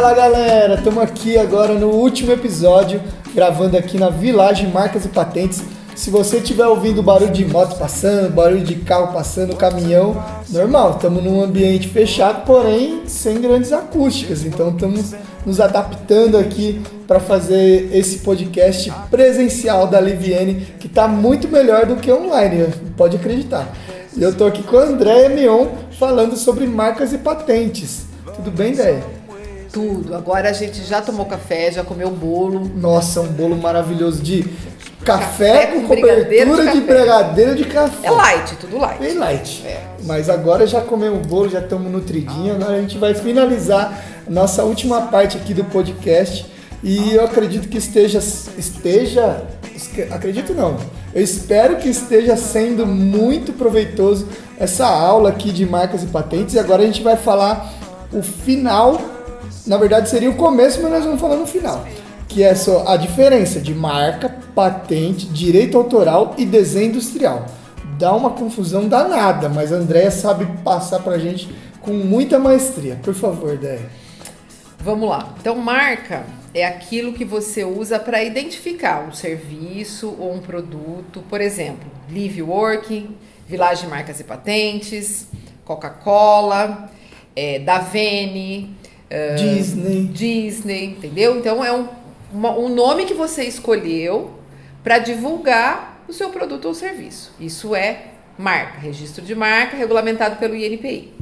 Fala galera, estamos aqui agora no último episódio, gravando aqui na Village Marcas e Patentes. Se você estiver ouvindo barulho de moto passando, barulho de carro passando, caminhão, normal, estamos num ambiente fechado, porém sem grandes acústicas. Então estamos nos adaptando aqui para fazer esse podcast presencial da Liviene, que está muito melhor do que online, pode acreditar. Eu estou aqui com a Andréia Mion falando sobre marcas e patentes. Tudo bem, Déia? Tudo. Agora a gente já tomou café, já comeu bolo. Nossa, um bolo maravilhoso de café, café com, cobertura de, de brigadeiro de café. É light, tudo light. Bem light. É. Mas agora já comemos bolo, já estamos nutridinhos. Agora a gente vai finalizar nossa última parte aqui do podcast. E eu acredito que esteja, esteja, acredito não, eu espero que esteja sendo muito proveitoso essa aula aqui de marcas e patentes. E agora a gente vai falar o final na verdade seria o começo, mas nós vamos falar no final. Que é só a diferença de marca, patente, direito autoral e desenho industrial. Dá uma confusão danada, mas a Andrea sabe passar pra gente com muita maestria. Por favor, Déia. Vamos lá. Então, marca é aquilo que você usa para identificar um serviço ou um produto. Por exemplo, Live Working, Village Marcas e Patentes, Coca-Cola, é, Davene, Disney. Disney, entendeu? Então é um, uma, um nome que você escolheu para divulgar o seu produto ou serviço. Isso é marca, registro de marca regulamentado pelo INPI.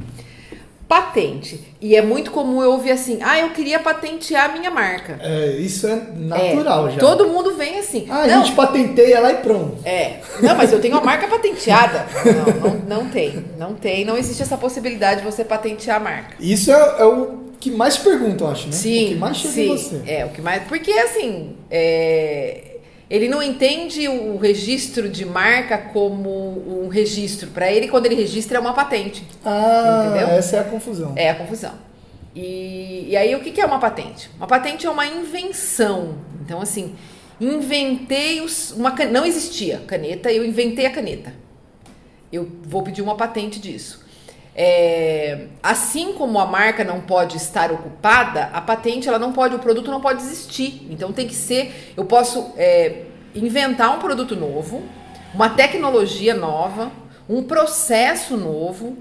Patente. E é muito comum eu ouvir assim: ah, eu queria patentear a minha marca. É, isso é natural é, já. Todo mundo vem assim. Ah, não, a gente patenteia lá e pronto. É. Não, mas eu tenho a marca patenteada. Não, não, não tem. Não tem. Não existe essa possibilidade de você patentear a marca. Isso é, é o que mais perguntam, acho, né? Sim. O que mais chega sim, em você. É, o que mais. Porque assim. É, ele não entende o registro de marca como um registro. Para ele, quando ele registra, é uma patente. Ah, entendeu? essa é a confusão. É a confusão. E, e aí, o que, que é uma patente? Uma patente é uma invenção. Então, assim, inventei os, uma não existia caneta, eu inventei a caneta. Eu vou pedir uma patente disso. É, assim como a marca não pode estar ocupada, a patente ela não pode, o produto não pode existir. Então tem que ser, eu posso é, inventar um produto novo, uma tecnologia nova, um processo novo,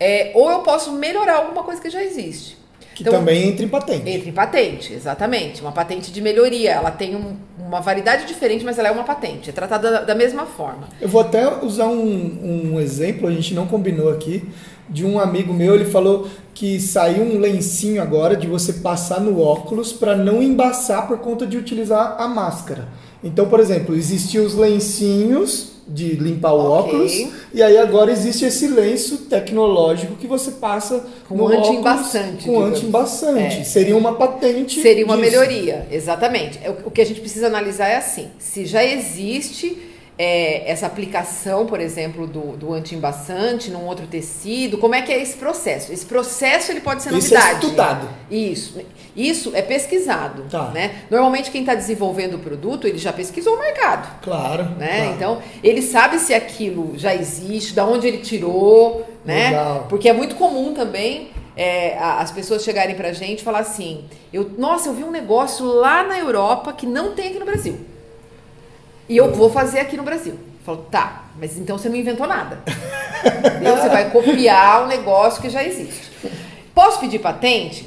é, ou eu posso melhorar alguma coisa que já existe. Que então, também entra em patente. Entra em patente, exatamente. Uma patente de melhoria. Ela tem um, uma validade diferente, mas ela é uma patente. É tratada da, da mesma forma. Eu vou até usar um, um exemplo, a gente não combinou aqui, de um amigo meu, ele falou que saiu um lencinho agora de você passar no óculos para não embaçar por conta de utilizar a máscara. Então, por exemplo, existiam os lencinhos de limpar o okay. óculos e aí agora existe esse lenço tecnológico que você passa com no anti-embaçante. Com anti-embaçante. É. Seria uma patente. Seria uma disso. melhoria, exatamente. É, o que a gente precisa analisar é assim: se já existe é, essa aplicação, por exemplo, do, do anti-embaçante num outro tecido? Como é que é esse processo? Esse processo ele pode ser novidade. Isso é estudado. Isso. Isso é pesquisado. Tá. Né? Normalmente quem está desenvolvendo o produto, ele já pesquisou o mercado. Claro, né? Claro. Então, ele sabe se aquilo já existe, da onde ele tirou, né? Legal. Porque é muito comum também é, as pessoas chegarem pra gente e falar assim: eu, nossa, eu vi um negócio lá na Europa que não tem aqui no Brasil. E eu vou fazer aqui no Brasil. Falou, tá, mas então você não inventou nada. Você vai copiar um negócio que já existe. Posso pedir patente?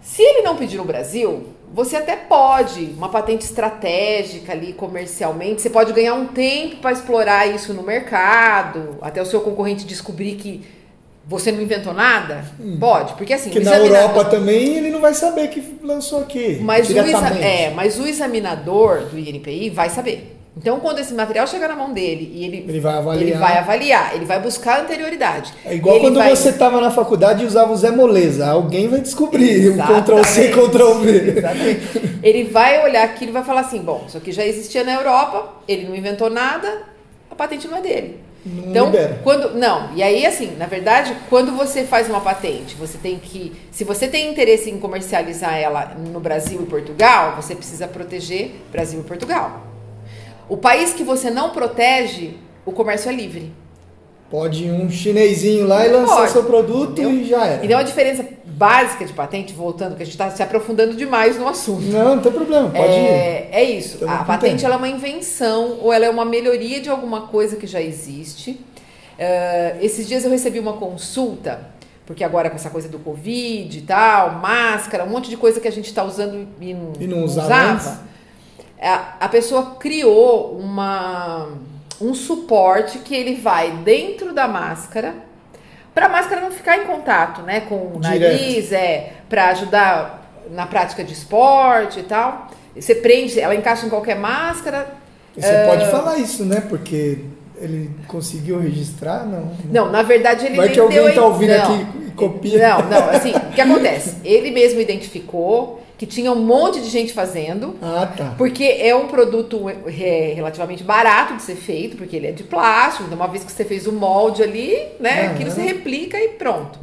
Se ele não pedir no Brasil, você até pode, uma patente estratégica ali comercialmente, você pode ganhar um tempo para explorar isso no mercado, até o seu concorrente descobrir que você não inventou nada? Hum. Pode, porque assim. Porque na Europa também ele não vai saber que lançou aqui. Mas o, é, mas o examinador do INPI vai saber. Então, quando esse material chegar na mão dele e ele, ele, vai, avaliar. ele vai avaliar, ele vai buscar anterioridade. É igual quando vai... você estava na faculdade e usava o Zé Moleza. Alguém vai descobrir Exatamente. o Ctrl-C, Ctrl-V. Exatamente. Ele vai olhar aquilo e vai falar assim, bom, isso aqui já existia na Europa, ele não inventou nada, a patente não é dele. Não então, libera. quando não, e aí assim, na verdade, quando você faz uma patente, você tem que, se você tem interesse em comercializar ela no Brasil e Portugal, você precisa proteger Brasil e Portugal. O país que você não protege, o comércio é livre. Pode ir um chinesinho lá e lançar Pode, seu produto entendeu? e já era. Então a diferença básica de patente, voltando, que a gente está se aprofundando demais no assunto. Não, não tem problema, pode é, ir. É isso. a patente ela é uma invenção ou ela é uma melhoria de alguma coisa que já existe. Uh, esses dias eu recebi uma consulta, porque agora com essa coisa do Covid e tal, máscara, um monte de coisa que a gente está usando e não, e não usava. A, a pessoa criou uma, um suporte que ele vai dentro da máscara para a máscara não ficar em contato, né, com o nariz, é, para ajudar na prática de esporte e tal. Você prende, ela encaixa em qualquer máscara. Você uh... pode falar isso, né? Porque ele conseguiu registrar, não? Não, na verdade ele Vai que alguém está ouvindo não, aqui e copia. Não, não, assim, o que acontece? Ele mesmo identificou que tinha um monte de gente fazendo. Ah, tá. Porque é um produto é, relativamente barato de ser feito, porque ele é de plástico, então uma vez que você fez o molde ali, né, aquilo se replica e pronto.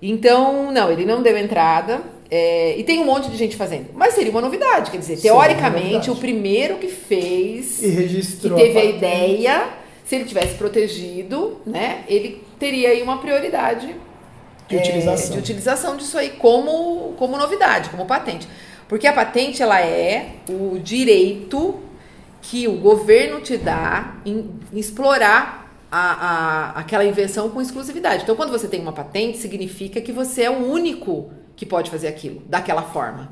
Então, não, ele não deu entrada. É, e tem um monte de gente fazendo. Mas seria uma novidade, quer dizer, teoricamente, o primeiro que fez e registrou que teve a, a ideia, se ele tivesse protegido, né, ele teria aí uma prioridade de utilização. É, de utilização disso aí como, como novidade, como patente. Porque a patente ela é o direito que o governo te dá em, em explorar a, a, aquela invenção com exclusividade. Então, quando você tem uma patente, significa que você é o único que pode fazer aquilo daquela forma.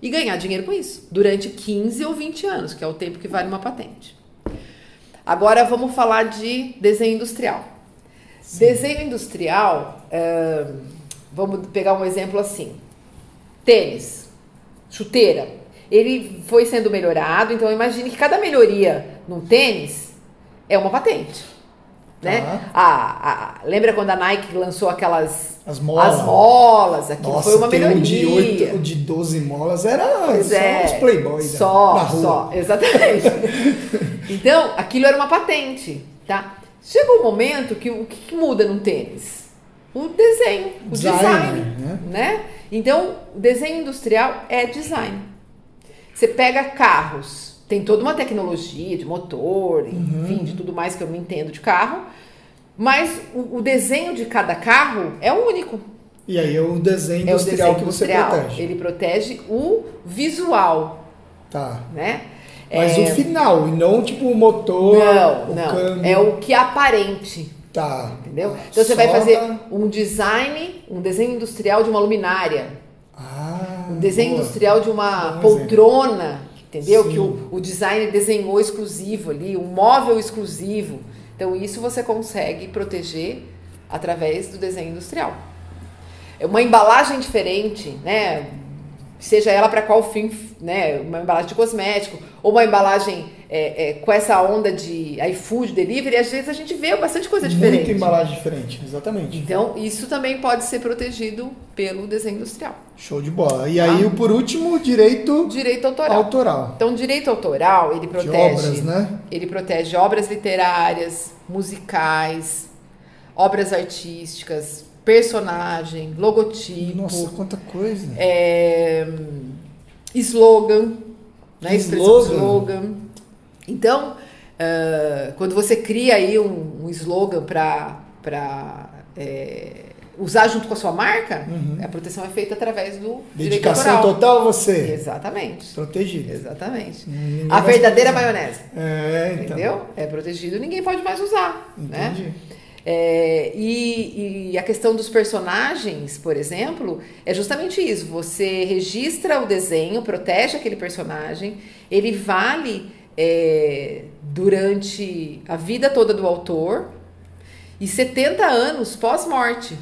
E ganhar dinheiro com isso, durante 15 ou 20 anos, que é o tempo que vale uma patente. Agora vamos falar de desenho industrial. Sim. Desenho industrial, vamos pegar um exemplo assim: tênis, chuteira. Ele foi sendo melhorado, então imagine que cada melhoria num tênis é uma patente. Né? Ah. A, a, lembra quando a Nike lançou aquelas as molas, as molas aquilo Nossa, foi uma melhoria. O de, 8, o de 12 molas era pois só é, os playboys. Só, só, exatamente. então, aquilo era uma patente, tá? Chega um momento que o que, muda no tênis? O desenho, o design, design né? né? Então, o desenho industrial é design. Você pega carros, tem toda uma tecnologia de motor, uhum. enfim, de tudo mais que eu não entendo de carro, mas o, o desenho de cada carro é único. E aí é o desenho industrial, é o desenho que você industrial. protege. Ele protege o visual. Tá. Né? Mas é... o final, e não tipo o motor, não, o não. câmbio. É o que aparente. Tá. Entendeu? Então você vai fazer um design, um desenho industrial de uma luminária. Ah, um desenho boa. industrial de uma poltrona, entendeu? Sim. Que o, o designer desenhou exclusivo ali, um móvel exclusivo. Então isso você consegue proteger através do desenho industrial. É uma embalagem diferente, né? Seja ela para qual fim, né, uma embalagem de cosmético ou uma embalagem é, é, com essa onda de iFood, delivery, às vezes a gente vê bastante coisa diferente. Muita embalagem diferente, exatamente. Então, isso também pode ser protegido pelo desenho industrial. Show de bola. E aí, tá? por último, direito... Direito autoral. autoral. Então, direito autoral, ele protege... De obras, né? Ele protege obras literárias, musicais, obras artísticas, personagem, logotipo. Nossa, quanta coisa. É, slogan, né? Slogan. slogan. Então, uh, quando você cria aí um, um slogan para é, usar junto com a sua marca, uhum. a proteção é feita através do Dedicação total você. Exatamente. Protegido. Exatamente. Ninguém a verdadeira maionese. É, então. Entendeu? É protegido, ninguém pode mais usar. Né? Entendi. Né? É, e, e, a questão dos personagens, por exemplo, é justamente isso. Você registra o desenho, protege aquele personagem, ele vale é, durante a vida toda do autor e 70 anos pós-morte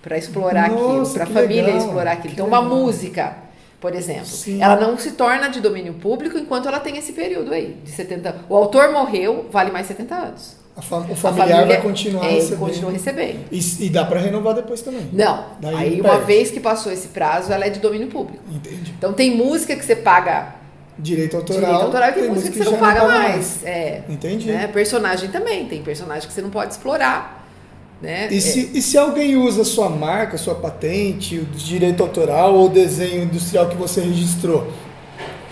para explorar Nossa, aquilo, para a família legal, explorar aquilo. Então, legal. uma música, por exemplo, Sim. ela não se torna de domínio público enquanto ela tem esse período aí de 70. O autor morreu, vale mais 70 anos. O familiar família, vai continuar é, recebendo. Continua recebendo. E, e dá para renovar depois também. Não. Daí aí, uma vez que passou esse prazo, ela é de domínio público. Entendi. Então, tem música que você paga Direito autoral. Direito autoral tem, tem música que você não paga mais. mais. É, Entendi. Né? Personagem também. Tem personagem que você não pode explorar. Né? E, se, e se alguém usa sua marca, sua patente, o direito autoral ou desenho industrial que você registrou,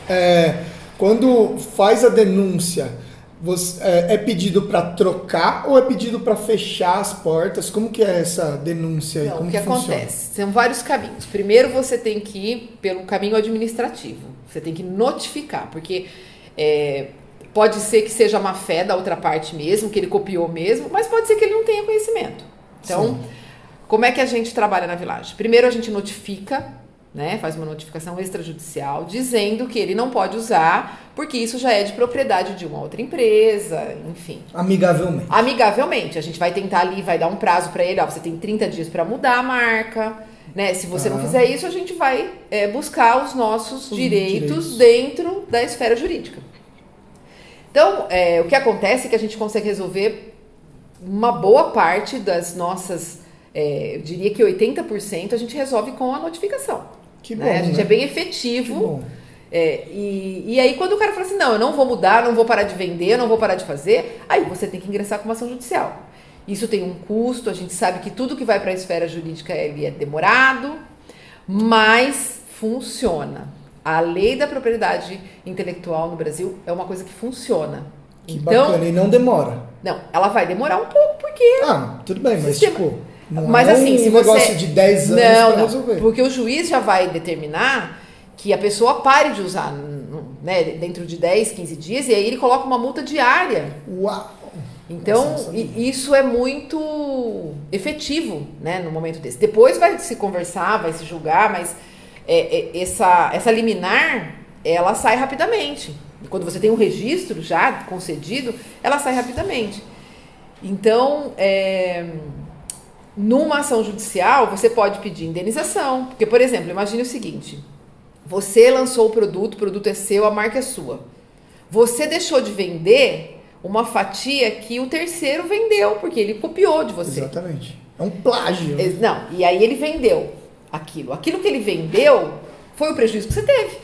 é, quando faz a denúncia, você, é, é pedido para trocar ou é pedido para fechar as portas? Como que é essa denúncia aí? Não, Como o que, que acontece? São vários caminhos. Primeiro você tem que ir pelo caminho administrativo. Você tem que notificar, porque é, pode ser que seja má fé da outra parte mesmo, que ele copiou mesmo, mas pode ser que ele não tenha conhecimento. Então, Sim. como é que a gente trabalha na Village? Primeiro a gente notifica né, faz uma notificação extrajudicial dizendo que ele não pode usar, porque isso já é de propriedade de uma outra empresa, enfim. Amigavelmente. Amigavelmente. A gente vai tentar ali, vai dar um prazo para ele, ó, você tem 30 dias para mudar a marca. Né? Se você ah. não fizer isso, a gente vai é, buscar os nossos direitos, direitos, dentro da esfera jurídica. Então, é, o que acontece é que a gente consegue resolver uma boa parte das nossas, é, eu diria que 80% a gente resolve com a notificação. Que né? bom, né? A gente né? é bem efetivo. É, e, e aí, quando o cara fala assim, não, eu não vou mudar, não vou parar de vender, não vou parar de fazer, aí você tem que ingressar com uma ação judicial. Isso tem um custo, a gente sabe que tudo que vai para a esfera jurídica é demorado, mas funciona. A lei da propriedade intelectual no Brasil é uma coisa que funciona. Que então, bacana, e não demora. Não, ela vai demorar um pouco, porque. Ah, tudo bem, mas sistema... tipo. Não mas é assim, um se negócio de 10 anos não, não, resolver. Porque o juiz já vai determinar que a pessoa pare de usar né, dentro de 10, 15 dias, e aí ele coloca uma multa diária. Uau! Então, isso é muito efetivo né, no momento desse. Depois vai se conversar, vai se julgar, mas é, é, essa, essa liminar, ela sai rapidamente. Quando você tem um registro já concedido, ela sai rapidamente. Então, é, numa ação judicial, você pode pedir indenização. Porque, por exemplo, imagine o seguinte: você lançou o produto, o produto é seu, a marca é sua. Você deixou de vender uma fatia que o terceiro vendeu, porque ele copiou de você. Exatamente. É um plágio. Não, e aí ele vendeu aquilo. Aquilo que ele vendeu foi o prejuízo que você teve.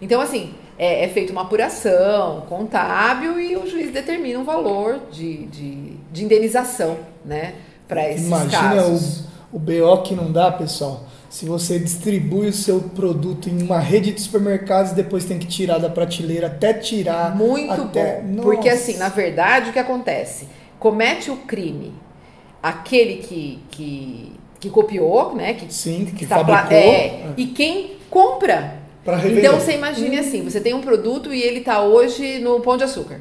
Então, assim, é, é feita uma apuração contábil e o juiz determina um valor de, de, de indenização, né? Para esses Imagina casos. O, o BO que não dá, pessoal. Se você distribui o seu produto em uma rede de supermercados, depois tem que tirar da prateleira até tirar. Muito até... bom. Nossa. Porque assim, na verdade, o que acontece? Comete o crime aquele que, que, que copiou, né? Que, Sim, que, que fabricou. É, é, e quem compra. Então você imagine hum. assim, você tem um produto e ele está hoje no Pão de Açúcar.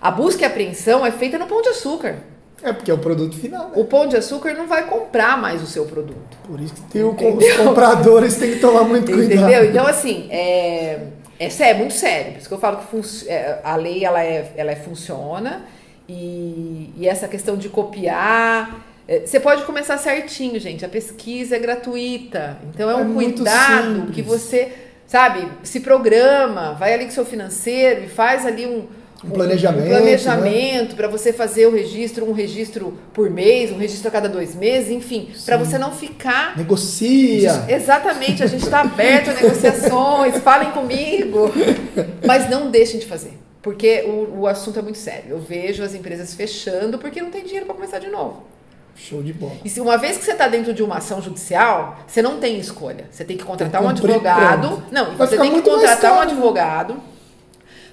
A busca e apreensão é feita no Pão de Açúcar. É porque é o produto final. Né? O pão de açúcar não vai comprar mais o seu produto. Por isso que tem o, os compradores têm que tomar muito cuidado. Entendeu? Então, assim, é, é, é muito sério. Por isso que eu falo que é, a lei ela é, ela é, funciona e, e essa questão de copiar. É, você pode começar certinho, gente. A pesquisa é gratuita. Então é um é cuidado que você, sabe, se programa, vai ali com seu financeiro e faz ali um um planejamento. Um planejamento né? para você fazer o registro, um registro por mês, um registro a cada dois meses, enfim, para você não ficar. Negocia! Exatamente, a gente está aberto a negociações, falem comigo. Mas não deixem de fazer, porque o, o assunto é muito sério. Eu vejo as empresas fechando porque não tem dinheiro para começar de novo. Show de bola. E se uma vez que você está dentro de uma ação judicial, você não tem escolha. Você tem que contratar tem que um advogado. Pronto. Não, Vai você tem que contratar um advogado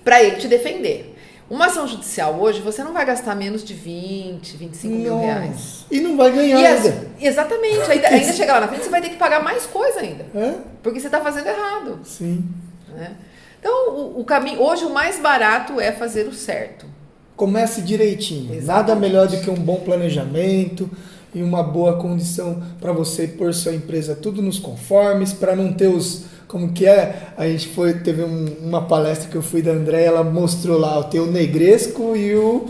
para ele te defender. Uma ação judicial hoje, você não vai gastar menos de 20, 25 Nossa. mil reais. E não vai ganhar e ainda. exatamente. Ainda, ainda chegar lá na frente, você vai ter que pagar mais coisa ainda. É? Porque você está fazendo errado. Sim. Né? Então, o, o, caminho. Hoje, o mais barato é fazer o certo. Comece direitinho. Exatamente. Nada melhor do que um bom planejamento e uma boa condição para você pôr sua empresa tudo nos conformes, para não ter os como que é? A gente foi, teve um, uma palestra que eu fui da André, ela mostrou lá, o negresco e o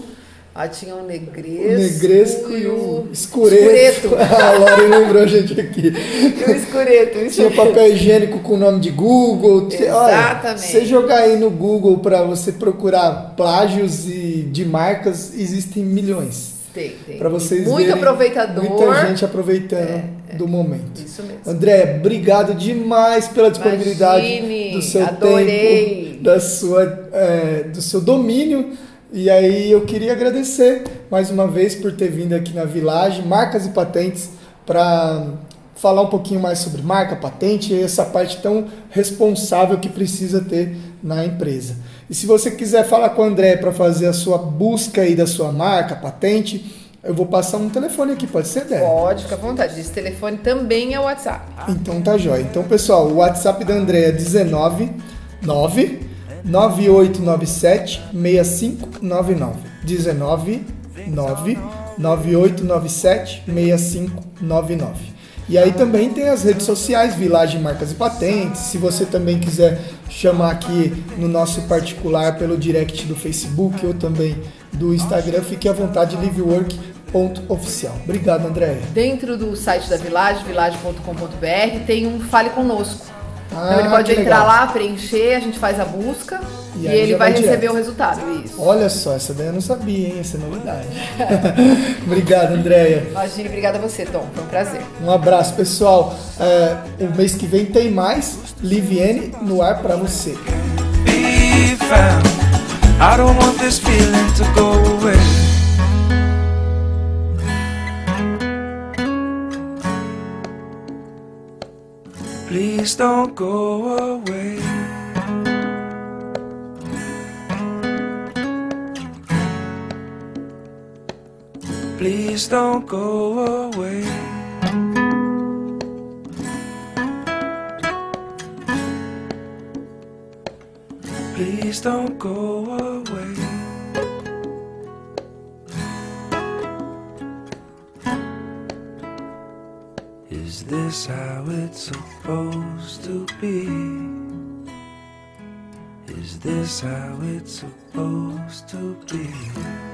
ah, tinha o negresco, o negresco e, o escureto. escureto. a Laura lembrou a gente aqui. E o escureto. Isso tinha papel higiênico com o nome de Google. Exatamente. Olha, você jogar aí no Google para você procurar plágios e de marcas, existem milhões. Tem, tem. Para vocês Muito verem, aproveitador. Muita gente aproveitando é, é, do momento. Isso mesmo. André, obrigado demais pela disponibilidade Imagine, do seu adorei. tempo, da sua, é, do seu domínio. E aí eu queria agradecer mais uma vez por ter vindo aqui na Village, Marcas e Patentes, para falar um pouquinho mais sobre marca, patente e essa parte tão responsável que precisa ter na empresa. E se você quiser falar com o André para fazer a sua busca aí da sua marca, patente, eu vou passar um telefone aqui, pode ser, Débora? Pode, fica à vontade. Esse telefone também é o WhatsApp. Tá? Então tá jóia. Então, pessoal, o WhatsApp da André é 19 9 9897 6599. 19 9 9897 6599. E aí também tem as redes sociais, Village Marcas e Patentes. Se você também quiser chamar aqui no nosso particular pelo direct do Facebook ou também do Instagram, fique à vontade, livework.oficial. Obrigado, Andréia. Dentro do site da Village, village.com.br, tem um Fale Conosco. Ah, então ele pode entrar legal. lá, preencher, a gente faz a busca e, e ele vai, vai receber o resultado. Isso. Olha só, essa daí eu não sabia, hein? Essa é novidade. Obrigado, Andréia. Imagina, obrigada a você, Tom. Foi um prazer. Um abraço, pessoal. É, o mês que vem tem mais Liviene no ar para você. I don't want this feeling to go away. Please don't go away. Please don't go away. Please don't go away. How it's supposed to be? Is this how it's supposed to be?